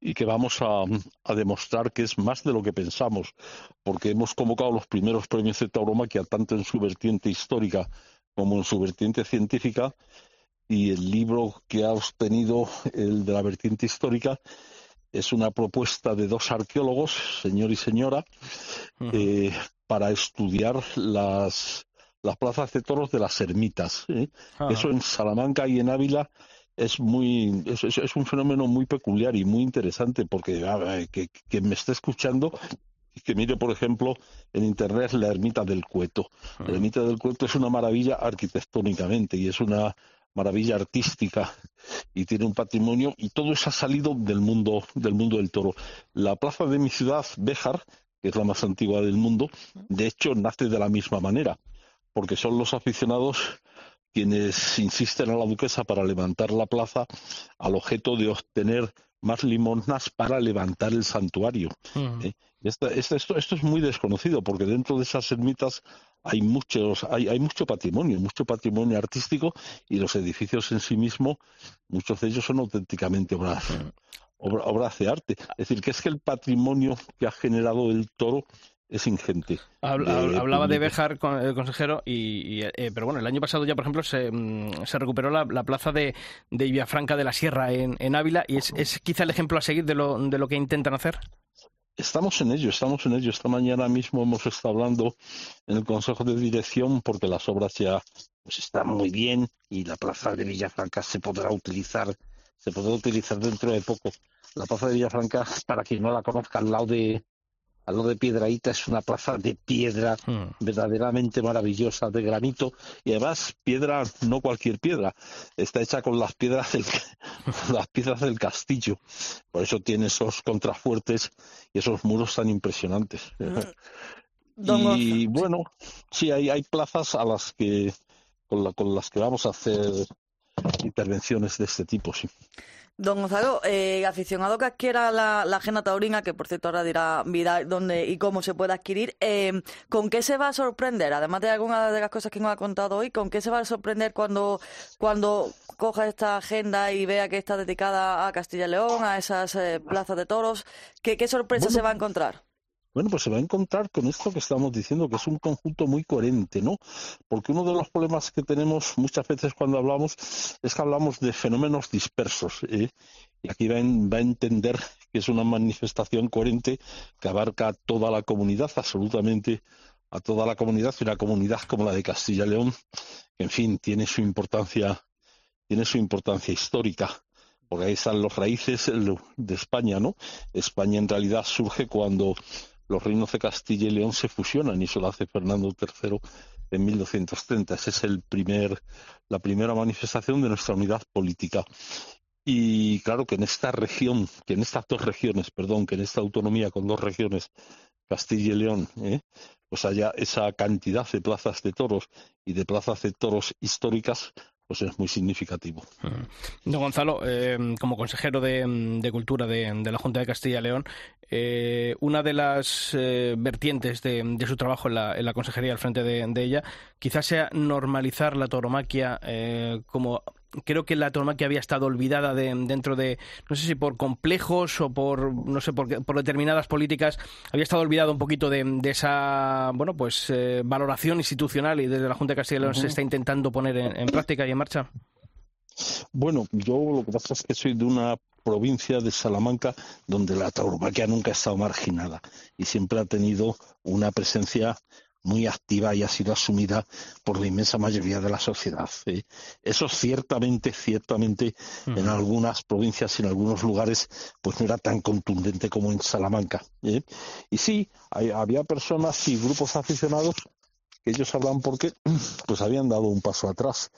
Y que vamos a, a, demostrar que es más de lo que pensamos, porque hemos convocado los primeros premios de tauromaquia tanto en su vertiente histórica como en su vertiente científica, y el libro que ha obtenido el de la vertiente histórica es una propuesta de dos arqueólogos, señor y señora, uh -huh. eh, para estudiar las, las plazas de toros de las ermitas. ¿eh? Uh -huh. Eso en Salamanca y en Ávila es muy es, es, un fenómeno muy peculiar y muy interesante porque ah, que, que, me esté escuchando y que mire por ejemplo en internet la ermita del cueto. La ermita del cueto es una maravilla arquitectónicamente y es una maravilla artística y tiene un patrimonio y todo eso ha salido del mundo del mundo del toro. La plaza de mi ciudad, Béjar, que es la más antigua del mundo, de hecho nace de la misma manera, porque son los aficionados quienes insisten a la duquesa para levantar la plaza al objeto de obtener más limosnas para levantar el santuario. ¿eh? esto, esto, es muy desconocido porque dentro de esas ermitas hay muchos, hay, hay mucho patrimonio, mucho patrimonio artístico y los edificios en sí mismos, muchos de ellos son auténticamente obras, obras de arte. Es decir, que es que el patrimonio que ha generado el toro es ingente. hablaba de Bejar, el consejero, y, eh, pero bueno, el año pasado ya, por ejemplo, se, mm, se recuperó la, plaza de, de Villafranca de la Sierra en, en Ávila, y es, es, quizá el ejemplo a seguir de lo, de lo que intentan hacer. Estamos en ello, estamos en ello. Esta mañana mismo hemos estado hablando en el Consejo de Dirección porque las obras ya pues, están muy bien y la plaza de Villafranca se podrá utilizar, se podrá utilizar dentro de poco. La plaza de Villafranca, para quien no la conozca, al lado de, al lado de Piedraíta es una plaza de piedra hmm. verdaderamente maravillosa, de granito, y además piedra, no cualquier piedra, está hecha con las piedras del, (laughs) las piedras del castillo, por eso tiene esos contrafuertes y esos muros tan impresionantes. (laughs) (laughs) Hmm. y bueno, sí, hay, hay plazas a las que con, con las que vamos a hacer intervenciones de este tipo, sí. Don Gonzalo, eh, aficionado que adquiera la, agenda taurina, que por cierto ahora dirá dónde y cómo se puede adquirir, eh, ¿con qué se va a sorprender? Además de algunas de las cosas que nos ha contado hoy, ¿con qué se va a sorprender cuando, cuando coja esta agenda y vea que está dedicada a Castilla y León, a esas eh, plazas de toros? ¿Qué, qué sorpresa se va a encontrar? Bueno, pues se va a encontrar con esto que estamos diciendo, que es un conjunto muy coherente, ¿no? Porque uno de los problemas que tenemos muchas veces cuando hablamos es que hablamos de fenómenos dispersos. ¿eh? Y aquí va, a entender que es una manifestación coherente que abarca toda la comunidad, absolutamente a toda la comunidad, y una comunidad como la de Castilla y León, que en fin tiene su importancia, tiene su importancia histórica porque ahí están los raíces de España, ¿no? España en realidad surge cuando los reinos de Castilla y León se fusionan y eso lo hace Fernando III en 1230. Esa es la primera manifestación de nuestra unidad política. Y claro que en esta región, que en estas dos regiones, perdón, que en esta autonomía con dos regiones, Castilla y León, ¿eh? pues haya esa cantidad de plazas de toros y de plazas de toros históricas, pues es muy significativo. Mm. Don Gonzalo, eh, como consejero de, Cultura de, la Junta de Castilla y León, eh, una de las eh, vertientes de, su trabajo en la, consejería al frente de, ella quizás sea normalizar la tauromaquia como creo que la tauromaquia había estado olvidada dentro de, no sé si por complejos o por, no sé, por, determinadas políticas, había estado olvidada un poquito de, esa, bueno, pues eh, valoración institucional y desde la Junta de Castilla y León se está intentando poner en, práctica y en marcha. Bueno, yo lo que pasa es que soy de una provincia de Salamanca donde la tauromaquia nunca ha estado marginada y siempre ha tenido una presencia muy activa y ha sido asumida por la inmensa mayoría de la sociedad. ¿eh? Eso ciertamente, ciertamente, en algunas provincias y en algunos lugares, pues no era tan contundente como en Salamanca. ¿eh? Y sí, había personas y grupos aficionados que ellos hablan porque pues habían dado un paso atrás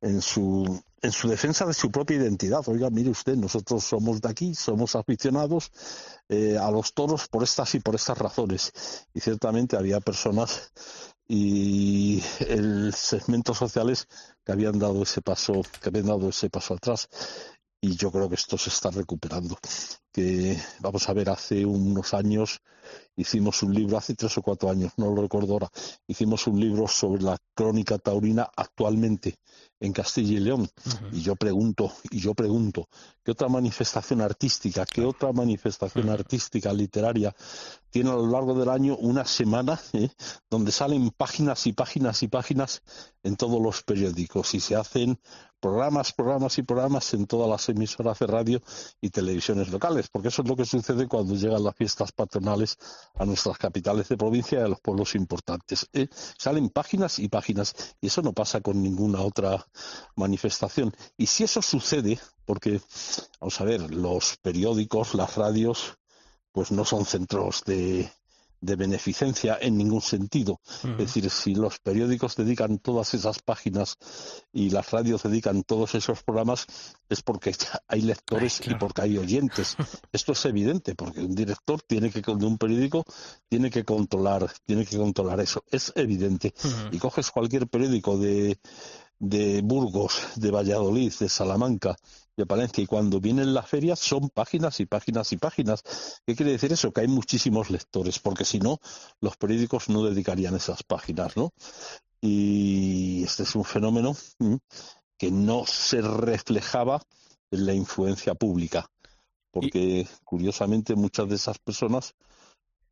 en su, en su defensa de su propia identidad. Oiga, mire usted, nosotros somos de aquí, somos aficionados eh, a los toros por estas y por estas razones. Y ciertamente había personas y el segmentos sociales que habían dado ese paso, que habían dado ese paso atrás. Y yo creo que esto se está recuperando. Que vamos a ver, hace unos años hicimos un libro, hace tres o cuatro años, no lo recuerdo ahora, hicimos un libro sobre la crónica taurina actualmente en Castilla y León. Y yo pregunto, y yo pregunto, ¿qué otra manifestación artística, qué otra manifestación artística, literaria, tiene a lo largo del año una semana eh, donde salen páginas y páginas y páginas en todos los periódicos y se hacen programas, programas y programas en todas las emisoras de radio y televisiones locales, porque eso es lo que sucede cuando llegan las fiestas patronales a nuestras capitales de provincia y a los pueblos importantes. Eh, salen páginas y páginas y eso no pasa con ninguna otra manifestación. Y si eso sucede, porque, vamos a ver, los periódicos, las radios, pues no son centros de, de beneficencia en ningún sentido. Es decir, si los periódicos dedican todas esas páginas y las radios dedican todos esos programas, es porque hay lectores y porque hay oyentes. (laughs) Esto es evidente, porque un director tiene que, de un periódico, tiene que controlar, tiene que controlar eso. Es evidente. Y coges cualquier periódico de de Burgos, de Valladolid, de Salamanca, de Palencia, y cuando vienen las ferias son páginas y páginas y páginas. ¿Qué quiere decir eso? Que hay muchísimos lectores, porque si no, los periódicos no dedicarían esas páginas, ¿no? Y este es un fenómeno que no se reflejaba en la influencia pública, porque curiosamente muchas de esas personas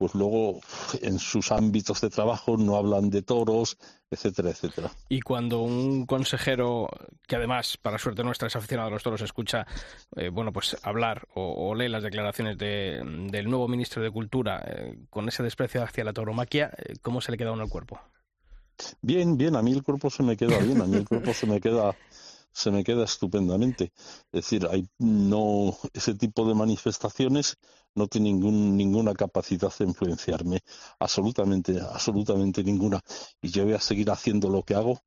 pues luego en sus ámbitos de trabajo no hablan de toros, etcétera, etcétera. Y cuando un consejero, que además, para suerte nuestra, es aficionado a los toros, escucha, eh, bueno, pues hablar o, lee las declaraciones del nuevo ministro de Cultura eh, con ese desprecio hacia la tauromaquia, eh, ¿cómo se le queda uno el cuerpo? Bien, bien, a mí el cuerpo se me queda bien, a mí el cuerpo se me queda se me queda estupendamente. Es decir, hay no ese tipo de manifestaciones no tiene ningún, ninguna capacidad de influenciarme, absolutamente, absolutamente ninguna. Y yo voy a seguir haciendo lo que hago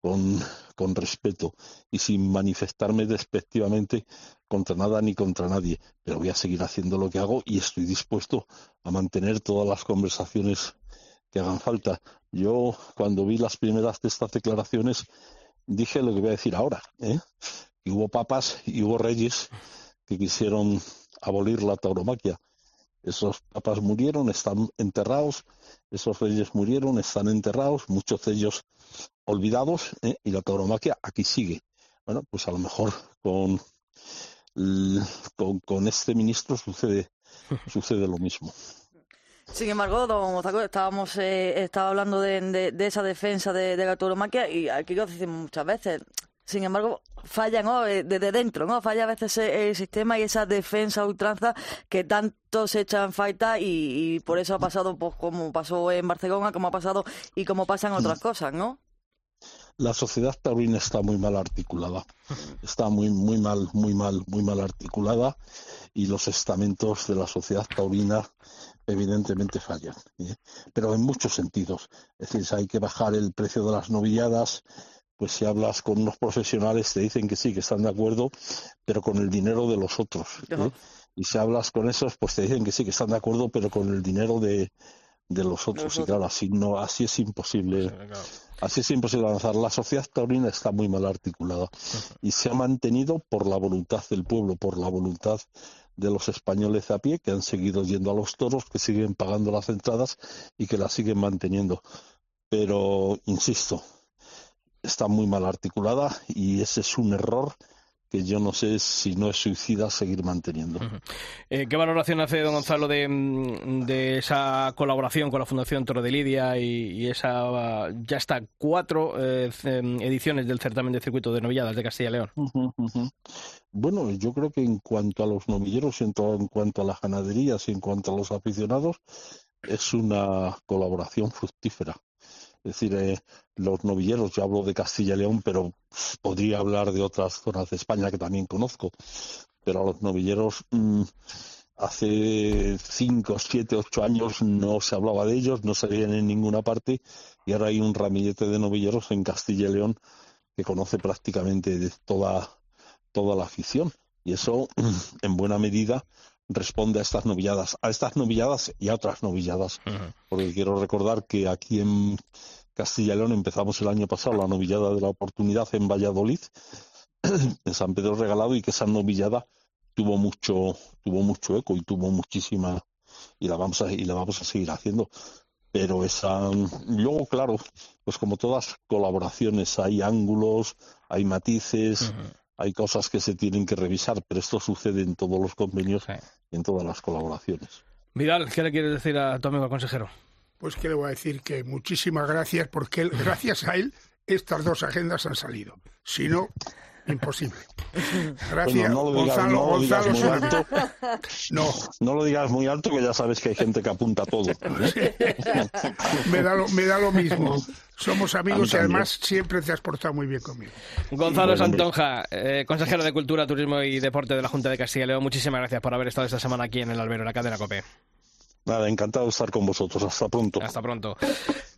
con, con respeto y sin manifestarme despectivamente contra nada ni contra nadie, pero voy a seguir haciendo lo que hago y estoy dispuesto a mantener todas las conversaciones que hagan falta. Yo, cuando vi las primeras de estas declaraciones, dije lo que voy a decir ahora. ¿eh? Y hubo papas y hubo reyes que quisieron abolir la tauromaquia. Esos papas murieron, están enterrados, esos reyes murieron, están enterrados, muchos de ellos olvidados, ¿eh? y la tauromaquia aquí sigue. Bueno, pues a lo mejor con, con, este ministro sucede, sucede lo mismo. Sin embargo, don Mozaco, estábamos eh, estaba hablando de, de, esa defensa de, de la tauromaquia y aquí lo decimos muchas veces. Sin embargo, falla ¿no? Eh, desde dentro, ¿no? Falla a veces el sistema y esa defensa ultranza que tanto se echa en falta y, por eso ha pasado pues, como pasó en Barcelona, como ha pasado y como pasan otras mm. cosas, ¿no? La sociedad taurina está muy mal articulada, (laughs) está muy muy mal, muy mal, muy mal articulada y los estamentos de la sociedad taurina evidentemente fallan, ¿eh? pero en muchos sentidos. Es decir, hay que bajar el precio de las novilladas, pues si hablas con unos profesionales te dicen que sí, que están de acuerdo, pero con el dinero de los otros. ¿eh? Y si hablas con esos, pues te dicen que sí, que están de acuerdo, pero con el dinero de, de los otros. Y claro, así, no, así es imposible. Así es imposible avanzar. La sociedad taurina está muy mal articulada y se ha mantenido por la voluntad del pueblo, por la voluntad de los españoles a pie que han seguido yendo a los toros, que siguen pagando las entradas y que la siguen manteniendo. Pero, insisto, está muy mal articulada y ese es un error que yo no sé si no es suicida seguir manteniendo. Eh, ¿Qué valoración hace don Gonzalo de, mm, de, esa colaboración con la Fundación Toro de Lidia y, esa ya está cuatro eh, ediciones del certamen de circuito de novilladas de Castilla y León? Bueno, yo creo que en cuanto a los novilleros, en, en cuanto a las ganaderías y en cuanto a los aficionados, es una colaboración fructífera. Es decir, eh, los novilleros, yo hablo de Castilla y León, pero podría hablar de otras zonas de España que también conozco. Pero a los novilleros mm, hace cinco, siete, ocho años no se hablaba de ellos, no se veían en ninguna parte y ahora hay un ramillete de novilleros en Castilla y León que conoce prácticamente de toda, toda la afición. Y eso, (clears throat) en buena medida, responde a estas novilladas, a estas novilladas y a otras novilladas. Porque quiero recordar que aquí en Castilla y León empezamos el año pasado la novillada de la oportunidad en Valladolid, (clears throat) en San Pedro Regalado, y que esa novillada tuvo mucho, tuvo mucho eco y tuvo muchísima, y la vamos a, y la vamos a seguir haciendo. Pero esa, luego, claro, pues como todas colaboraciones, hay ángulos, hay matices, hay cosas que se tienen que revisar, pero esto sucede en todos los convenios y en todas las colaboraciones. Vidal, ¿qué le quieres decir a tu amigo consejero? Pues que le voy a decir que muchísimas gracias porque gracias a él estas dos agendas han salido. Si no, imposible. (laughs) Gracias, no lo digas, Gonzalo, muy alto. (laughs) No. no lo digas muy alto, que ya sabes que hay gente que apunta todo. me, da lo, me da lo mismo. Somos amigos y además siempre te has portado muy bien conmigo. Gonzalo Santonja, eh, consejero de Cultura, Turismo y Deporte de la Junta de Castilla y León, muchísimas gracias por haber estado esta semana aquí en el Albero, la cadena COPE. Nada, encantado de estar con vosotros. Hasta pronto. Hasta pronto.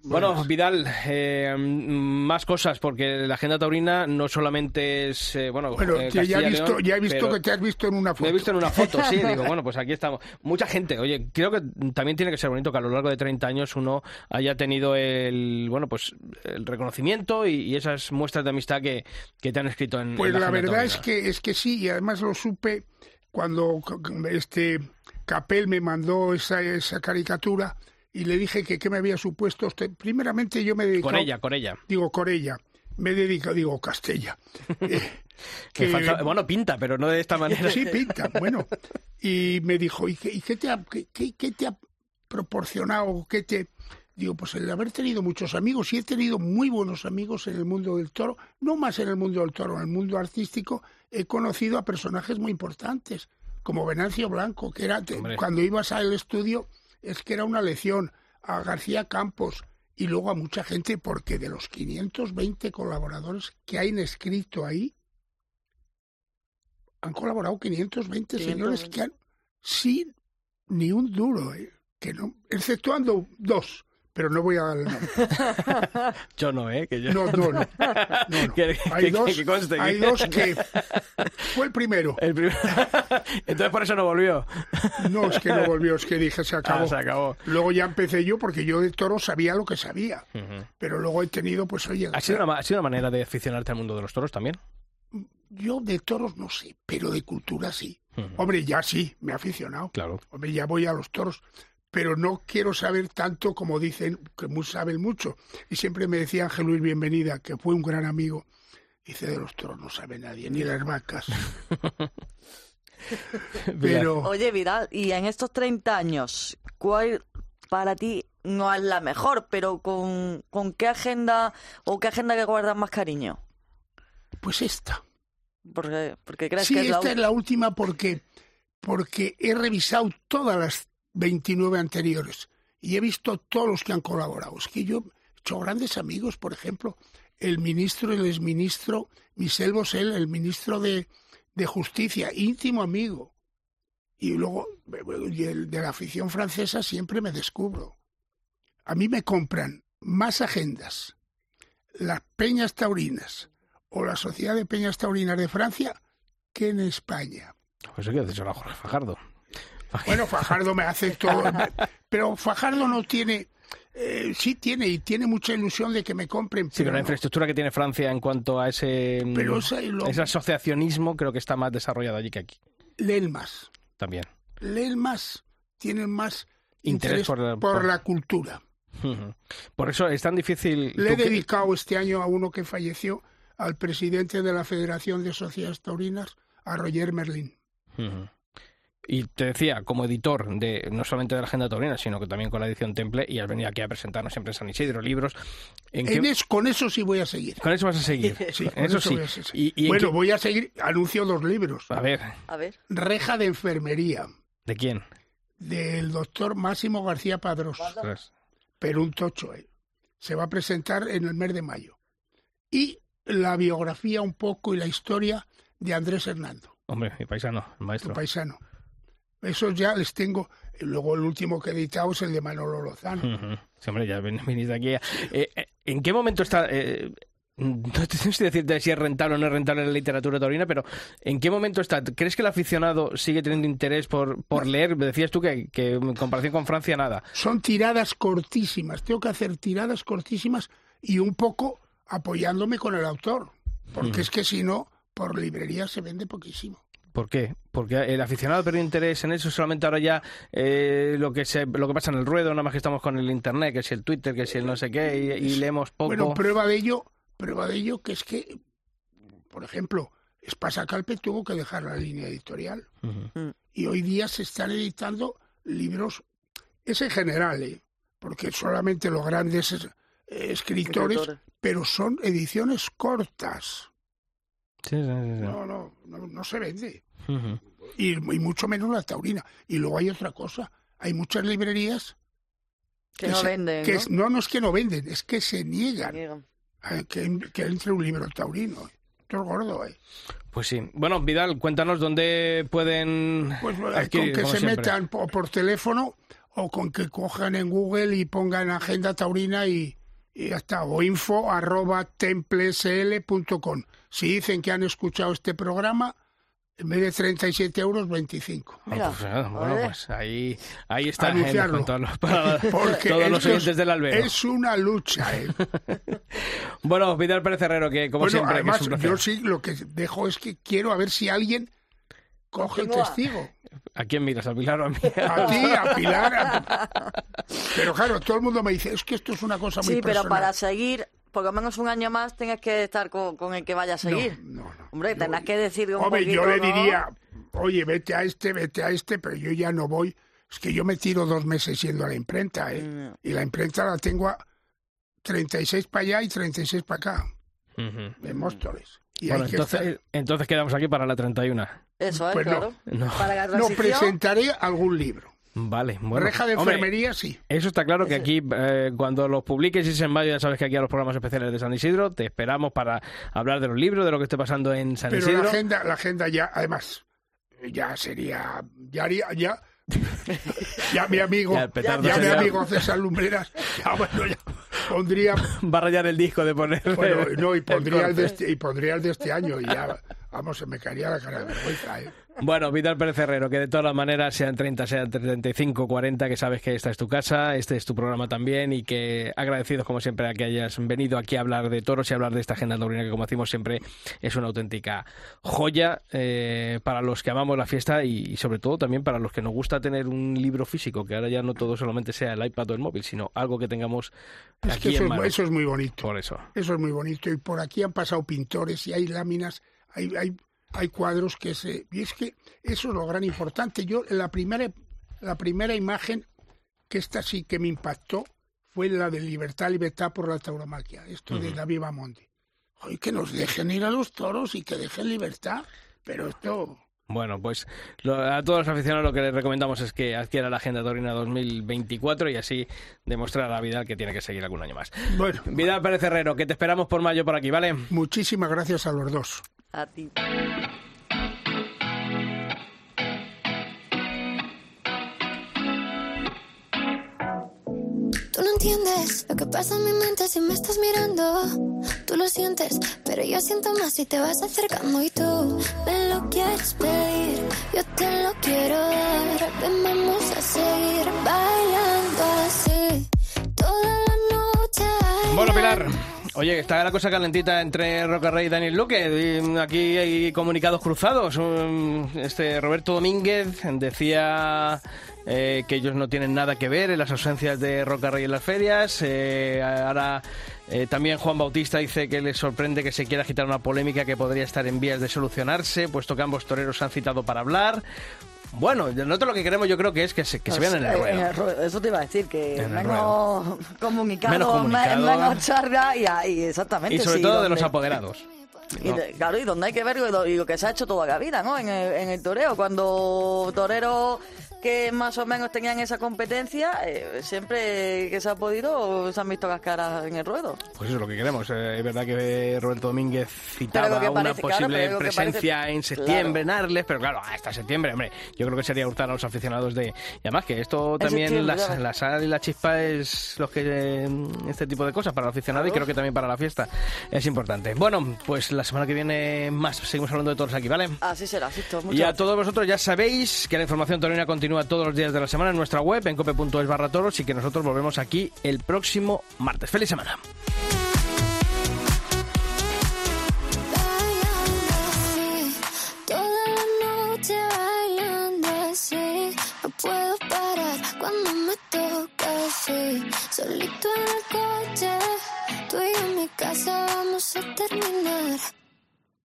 Bueno, Vidal, eh, más cosas, porque la agenda taurina no solamente es, eh, bueno, Bueno, eh, ya, he visto, León, ya he visto pero- que te has visto en una foto. Me he visto en una foto, sí, digo, (laughs) bueno, pues aquí estamos. Mucha gente, oye, creo que también tiene que ser bonito que a lo largo de 30 años uno haya tenido el, bueno, pues el reconocimiento y, y esas muestras de amistad que, que te han escrito en Pues en la agenda verdad es que es que sí, y además lo supe cuando este Capel me mandó esa, esa caricatura y le dije que qué me había supuesto. usted. Primeramente yo me dedico Con ella, con ella. digo Corella, me he dedicado, digo Castella. (laughs) Eh, (laughs) Que falta- bueno, pinta, pero no de esta manera. Sí, (laughs) pinta, bueno. Y me dijo, ¿y qué, y qué te, ha, qué, qué- qué te ha proporcionado? ¿Qué te...? Digo, pues el haber tenido muchos amigos, y he tenido muy buenos amigos en el mundo del toro, no más en el mundo del toro, en el mundo artístico, he conocido a personajes muy importantes, como Venancio Blanco, que era, Hombre. cuando ibas al estudio, es que era una lección, a García Campos, y luego a mucha gente, porque de los 520 colaboradores que hay escrito ahí, han colaborado 520, señores 520. que han sin ni un duro, eh, que no, exceptuando dos, pero no voy a dar el nombre. (laughs) Yo no, ¿eh? Que yo... No, no, no. no, no. (laughs) Que- Hay, dos, que conste hay dos que (laughs) fue el primero. El primer- Entonces por eso no volvió. No, es que no volvió, es que dije se acabó. Ah, se acabó. Luego ya empecé yo porque yo de toro sabía lo que sabía. Pero luego he tenido, pues oye, ¿Ha sido, una, ha sido una manera de aficionarte al mundo de los toros también? yo de toros no sé, pero de cultura sí. Hombre, ya sí, me he aficionado. Claro. Hombre, ya voy a los toros, pero no quiero saber tanto como dicen, que saben mucho. Y siempre me decía Ángel Luis Bienvenida, que fue un gran amigo, dice, de los toros no sabe nadie, ni las vacas. (laughs) pero Oye, Vidal, y en estos 30 años, ¿cuál para ti no es la mejor, pero con, con qué agenda o qué agenda que guardas más cariño? pues esta. Porque, porque crees Sí, que es esta es la última porque, porque he revisado todas las 29 anteriores y he visto todos los que han colaborado. Es que yo he hecho grandes amigos, por ejemplo, el ministro y el exministro Michel Bosel, el ministro de, de Justicia, íntimo amigo. Y luego, de la afición francesa siempre me descubro. A mí me compran más agendas las peñas taurinas o la Sociedad de Peñas Taurinas de Francia que en España. Pues eso que haces ahora Jorge Fajardo. Bueno, Fajardo me hace todo, (laughs) pero Fajardo no tiene, eh, sí tiene y tiene mucha ilusión de que me compren. Sí, pero la no. infraestructura que tiene Francia en cuanto a ese, mm, Pero esa- lo- ese asociacionismo creo que está más desarrollado allí que aquí leen más, también. leen más, tienen más Interés interés, por por, la- cultura. Por eso es tan difícil... Le he dedicado este año a uno que falleció, al presidente de la Federación de Sociedades Taurinas, a Roger Merlin. Y te decía, como editor de no solamente de la Agenda Taurina, sino que también con la edición Temple, y has venido aquí a presentarnos siempre en San Isidro libros. ¿En qué- En es- con eso sí voy a seguir. Con eso vas a seguir. (laughs) Sí, con eso sí. voy a seguir. Y, y en bueno, qué- voy a seguir, anuncio dos libros. A ver, A ver. Reja de enfermería, ¿de quién? del doctor Máximo García Padros, Ostras. pero un tocho. eh. Se va a presentar en el mes de mayo. Y la biografía un poco y la historia de Andrés Hernando, Hombre, mi paisano, el tu maestro. paisano. Esos ya les tengo. Luego el último que he editado es el de Manolo Lozano. Ujú. Sí, hombre, ya viniste (laughs) aquí. Eh, eh, ¿En qué momento está.? eh, no te sé si decirte si es rentable o no es rentable la literatura taurina, pero ¿en qué momento está? ¿Crees que el aficionado sigue teniendo interés por, por leer? Decías tú que, que en comparación con Francia nada. Son tiradas cortísimas. Tengo que hacer tiradas cortísimas y un poco apoyándome con el autor. Porque es que si no, por librería se vende poquísimo. ¿Por qué? Porque el aficionado perdió interés en eso, solamente ahora ya eh, lo que se, lo que pasa en el ruedo, nada más que estamos con el internet, que si el Twitter, que si el no sé qué, y, y leemos poco. Bueno, prueba de ello, prueba de ello que es que, por ejemplo, Espasa Calpe tuvo que dejar la línea editorial Ujú. y hoy día se están editando libros, es en general, ¿eh? porque solamente los grandes eh, escritores, Escritores. pero son ediciones cortas. Sí, sí, sí, sí. No, no, no, no se vende. Y, y mucho menos la taurina. Y luego hay otra cosa, hay muchas librerías Que no se- venden, que ¿no? es- no, no es que no venden, es que se niegan Niegan. a que, que entre un libro taurino. Esto es gordo, ¿eh? Pues sí. Bueno, Vidal, cuéntanos dónde pueden Pues eh, adquirir, con que se siempre. metan po- por, teléfono o con que cojan en Google y pongan agenda taurina y, y ya está, o info arroba templesl.com. Si dicen que han escuchado este programa, en vez de 37 euros, 25. Mira, Pues nada, bueno, joder. pues ahí, ahí está en Anunciarlo. con todos los, para (laughs) Porque todos los oyentes del albero. Es una lucha, ¿eh? (laughs) Bueno, Vidal Pérez Herrero, que como bueno, siempre, que además, es un yo sí lo que dejo es que quiero a ver si alguien coge el testigo. ¿A quién miras? ¿A Pilar o a mí? (laughs) A ti, a Pilar. a- Pero claro, todo el mundo me dice, es que esto es una cosa muy Sí, pero para seguir, por lo menos un año más, tienes que estar con, con el que vaya a seguir. No, no, no. Hombre, Yo- tendrás que decir un Hombre, yo le ¿no? diría, oye, vete a este, vete a este, pero yo ya no voy. Es que yo me tiro dos meses yendo a la imprenta, ¿eh? Mm. Y la imprenta la tengo a 36 para allá y 36 para acá, Ujú. de Móstoles. Y Bueno, entonces, estar- entonces quedamos aquí para la 31. Eso es, Pues claro. No. Para la No, presentaré algún libro. Vale, bueno. Reja de Hombre, enfermería, sí. Eso está claro que aquí, eh, cuando los publiques y se en mayo, ya sabes que aquí a los programas especiales de San Isidro te esperamos para hablar de los libros, de lo que esté pasando en San Pero Isidro. la agenda, la agenda ya, además, ya sería, ya haría, ya, ya mi amigo, Ya mi amigo César Lumbreras, ya bueno, ya pondría, Va a rayar el disco de poner. bueno, no, y (laughs) pondría el de este, y pondría el de este año y ya, vamos, se me caería la cara de vergüenza, ¿eh? Bueno, Vidal Pérez Herrero, que de todas las maneras, sean 30, sean 35, 40, que sabes que esta es tu casa, este es tu programa también y que agradecidos como siempre a que hayas venido aquí a hablar de toros y a hablar de esta agenda taurina que como decimos siempre es una auténtica joya eh, para los que amamos la fiesta y, y sobre todo también para los que nos gusta tener un libro físico, que ahora ya no todo solamente sea el iPad o el móvil, sino algo que tengamos Es aquí que eso en es, mano. eso es muy bonito. Por eso. Eso es muy bonito. Y por aquí han pasado pintores y hay láminas, hay, hay, hay cuadros que se... Y es que eso es lo gran importante. Yo, la primera, la primera imagen, que esta sí que me impactó, fue la de Libertad, Libertad por la Tauromaquia. Esto de David Bamonde. Hoy que nos dejen ir a los toros y que dejen libertad. Pero esto... Bueno, pues lo- a todos los aficionados lo que les recomendamos es que adquiera la Agenda Taurina 2024 y así demostrar a Vidal que tiene que seguir algún año más. Bueno, Vidal Pérez Herrero, que te esperamos por mayo por aquí, ¿vale? muchísimas gracias a los dos. A ti. Tú no entiendes lo que pasa en mi mente si me estás mirando. Tú lo sientes, pero yo siento más si te vas acercando y tú me lo quieres pedir. Yo te lo quiero dar. Ven, vamos a seguir bailando así toda la noche. Bueno, Pilar. Oye, está la cosa calentita entre Roca Rey y Daniel Luque. Aquí hay comunicados cruzados. Este Roberto Domínguez decía eh, que ellos no tienen nada que ver en las ausencias de Roca Rey en las ferias. Eh, ahora eh, también Juan Bautista dice que le sorprende que se quiera agitar una polémica que podría estar en vías de solucionarse, puesto que ambos toreros se han citado para hablar. Bueno, nosotros lo que queremos yo creo que es que se, que se vean en el Eh, ruedo. ruedo. Eso te iba a decir, que menos (laughs) comunicado, Menos comunicado. menos charla y ahí, exactamente. Y sobre sí, todo de los apoderados. Y de- claro, y donde hay que ver y lo, y lo que se ha hecho toda la vida, ¿no? En el, en el toreo, cuando toreros que más o menos tenían esa competencia, eh, siempre que se ha podido, se han visto las caras en el ruedo. Pues eso es lo que queremos. Eh, es verdad que Roberto Domínguez citaba una parece, claro, posible que presencia parece- en septiembre en Arles, pero claro, hasta septiembre, hombre, yo creo que sería hurtar a los aficionados de... Y además que esto también, la, la sal y la chispa es los que... eh, este tipo de cosas para el aficionado y creo que también para la fiesta es importante. Bueno, pues la semana que viene más, seguimos hablando de todos aquí, ¿vale? Así será, Sisto. Y a gracias. todos vosotros ya sabéis que la información taurina continúa todos los días de la semana en nuestra web, en cope.es barra toros, y que nosotros volvemos aquí el próximo martes. ¡Feliz semana! Solito en el coche, tú y yo en mi casa vamos a terminar.